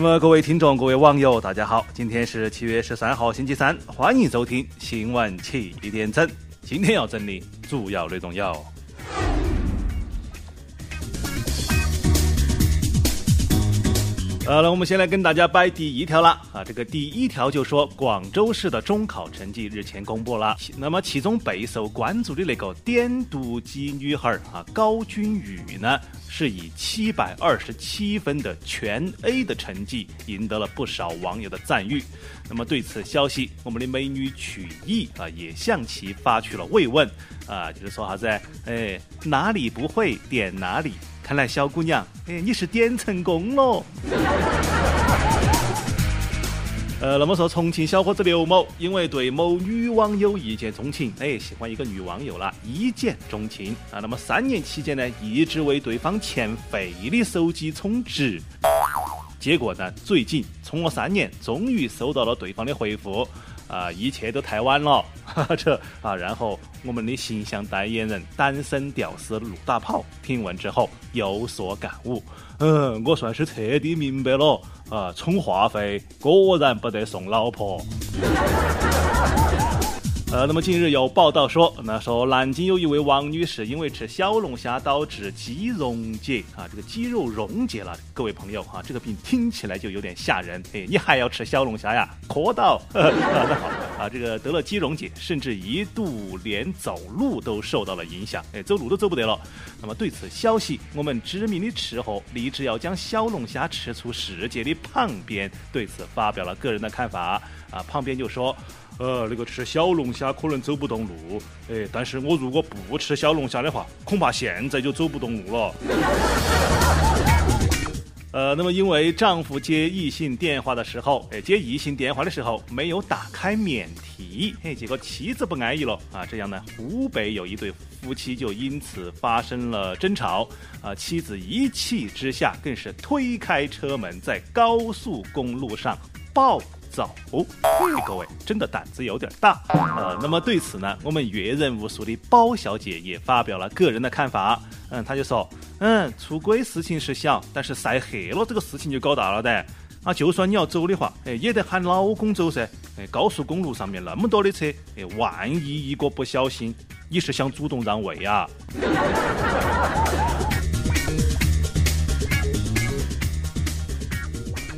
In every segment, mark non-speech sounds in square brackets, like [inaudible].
那么，各位听众、各位网友，大家好，今天是七月十三号，星期三，欢迎收听新闻七点整。今天要整理主要内容有。呃，那我们先来跟大家摆第一条了啊。这个第一条就说广州市的中考成绩日前公布了，那么其中备受关注的那个点读机女孩啊高君宇呢，是以七百二十七分的全 A 的成绩赢得了不少网友的赞誉。那么对此消息，我们的美女曲艺啊也向其发去了慰问啊，就是说啥子？哎，哪里不会点哪里。看来小姑娘，哎，你是点成功了。[laughs] 呃，那么说重庆小伙子刘某，因为对某女网友一见钟情，哎，喜欢一个女网友了，一见钟情啊。那么三年期间呢，一直为对方欠费的手机充值。结果呢，最近充了三年，终于收到了对方的回复。啊，一切都太晚了，哈 [laughs] 哈这啊，然后我们的形象代言人单身屌丝陆大炮听闻之后有所感悟，嗯，我算是彻底明白了，啊，充话费果然不得送老婆。呃，那么近日有报道说，那说南京有一位王女士因为吃小龙虾导致肌溶解啊，这个肌肉溶解了。各位朋友啊，这个病听起来就有点吓人。哎，你还要吃小龙虾呀？[laughs] 磕到。那好啊，这个得了肌溶解，甚至一度连走路都受到了影响，哎，走路都走不得了。那么对此消息，我们知名的吃货立志要将小龙虾吃出世界的胖边对此发表了个人的看法啊，胖边就说。呃，那个吃小龙虾可能走不动路，哎，但是我如果不吃小龙虾的话，恐怕现在就走不动路了。呃，那么因为丈夫接异性电话的时候，哎，接异性电话的时候没有打开免提，哎，结果妻子不安逸了啊，这样呢，湖北有一对夫妻就因此发生了争吵，啊，妻子一气之下更是推开车门在高速公路上暴。走，各位真的胆子有点大。呃，那么对此呢，我们阅人无数的包小姐也发表了个人的看法。嗯，她就说，嗯，出轨事情是小，但是晒黑了这个事情就搞大了的。啊，就算你要走的话，哎，也得喊老公走噻。哎，高速公路上面那么多的车，哎，万一一个不小心，你是想主动让位啊？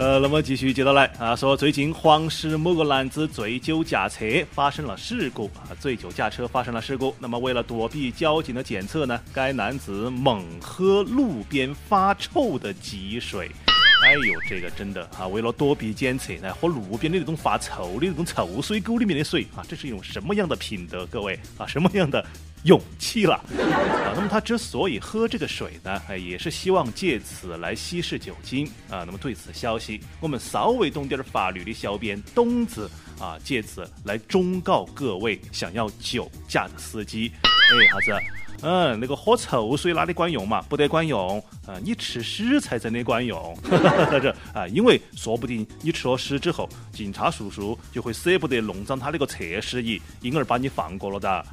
呃，那么继续接着来啊，说最近黄石某个男子醉酒驾车发生了事故啊，醉酒驾车发生了事故。那么为了躲避交警的检测呢，该男子猛喝路边发臭的积水。哎呦，这个真的啊，为了躲避检测来喝路边的那种发臭的那种臭水沟里面的水啊，这是一种什么样的品德？各位啊，什么样的？勇气了啊！那么他之所以喝这个水呢，哎，也是希望借此来稀释酒精啊。那么对此消息，我们稍微懂点法律的小编东子啊，借此来忠告各位想要酒驾的司机，哎，啥子？嗯，那个喝臭水哪里管用嘛？不得管用啊！你吃屎才真的管用，[laughs] 在这啊，因为说不定你吃了屎之后，警察叔叔就会舍不得弄脏他那个测试仪，因而把你放过了的。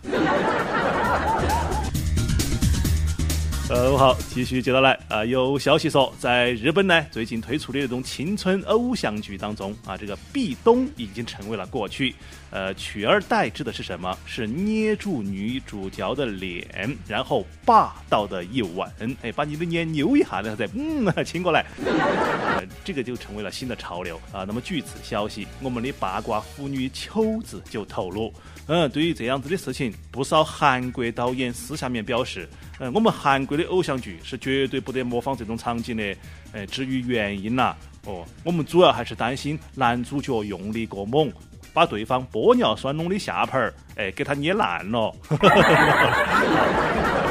呃，好，继续接着来啊！有消息说，在日本呢，最近推出的那种青春偶像剧当中啊，这个壁咚已经成为了过去。呃，取而代之的是什么？是捏住女主角的脸，然后霸道的一吻，哎，把你的脸扭一下，然后再嗯亲过来，呃这个就成为了新的潮流啊。那么据此消息，我们的八卦腐女秋子就透露，嗯，对于这样子的事情，不少韩国导演私下面表示。嗯，我们韩国的偶像剧是绝对不得模仿这种场景的。哎，至于原因呐，哦，我们主要还是担心男主角用力过猛，把对方玻尿酸弄的下盘儿，哎，给他捏烂了。[laughs]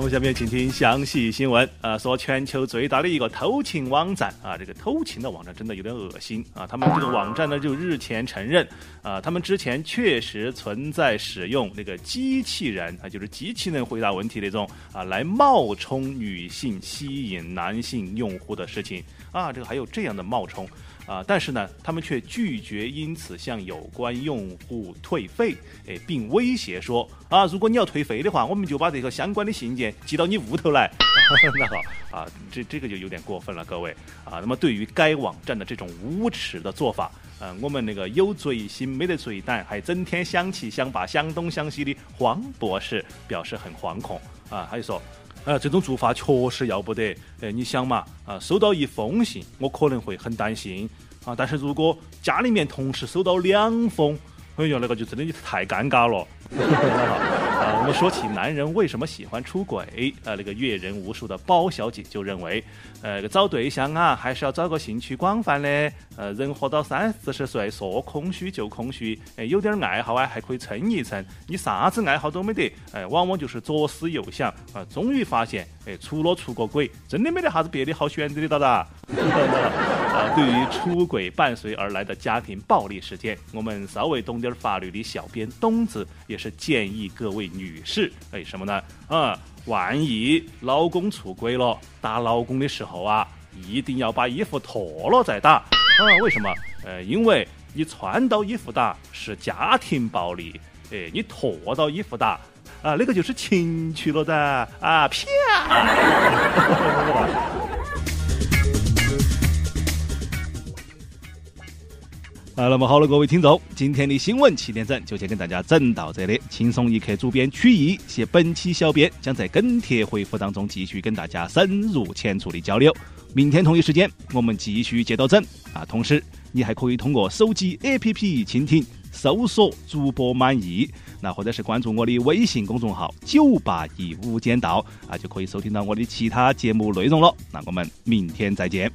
呃，那么下面请听详细新闻。啊，说全球最大的一个偷情网站啊，这个偷情的网站真的有点恶心啊。他们这个网站呢，就日前承认啊，他们之前确实存在使用那个机器人啊，就是机器人回答问题那种啊，来冒充女性吸引男性用户的事情啊。这个还有这样的冒充。啊，但是呢，他们却拒绝因此向有关用户退费，哎，并威胁说啊，如果你要退费的话，我们就把这个相关的信件寄到你屋头来。[laughs] 那好啊，这这个就有点过分了，各位啊。那么对于该网站的这种无耻的做法，嗯，我们那个有罪心没得罪胆，还整天想七想八想东想西的黄博士表示很惶恐啊，他就说。呃，这种做法确实要不得。哎，你想嘛，啊，收到一封信，我可能会很担心啊。但是如果家里面同时收到两封，哎呀，那个就真的太尴尬了。[laughs] 啊，我们说起男人为什么喜欢出轨，呃，那个阅人无数的包小姐就认为，呃，找对象啊，还是要找个兴趣广泛的，呃，人活到三四十岁，说空虚就空虚，哎，有点爱好啊，还可以撑一撑。你啥子爱好都没得，哎，往往就是左思右想，啊，终于发现，哎，除了出个轨，真的没得啥子别的好选择的，哒哒。[laughs] 啊，对于出轨伴随而来的家庭暴力事件，我们稍微懂点法律的小编东子也是建议各位女士，哎，什么呢？啊，万一老公出轨了，打老公的时候啊，一定要把衣服脱了再打。啊，为什么？呃，因为你穿到衣服打是家庭暴力，哎，你脱到衣服打，啊，那个就是情趣了的啊，啪！[laughs] 啊，那么好了，各位听众，今天的新闻七点整就先跟大家整到这里。轻松一刻主编曲艺携本期小编将在跟帖回复当中继续跟大家深入浅出的交流。明天同一时间我们继续接到整啊！同时你还可以通过手机 APP 蜻蜓搜索主播满意，那或者是关注我的微信公众号九八一无间道啊，就可以收听到我的其他节目内容了。那我们明天再见。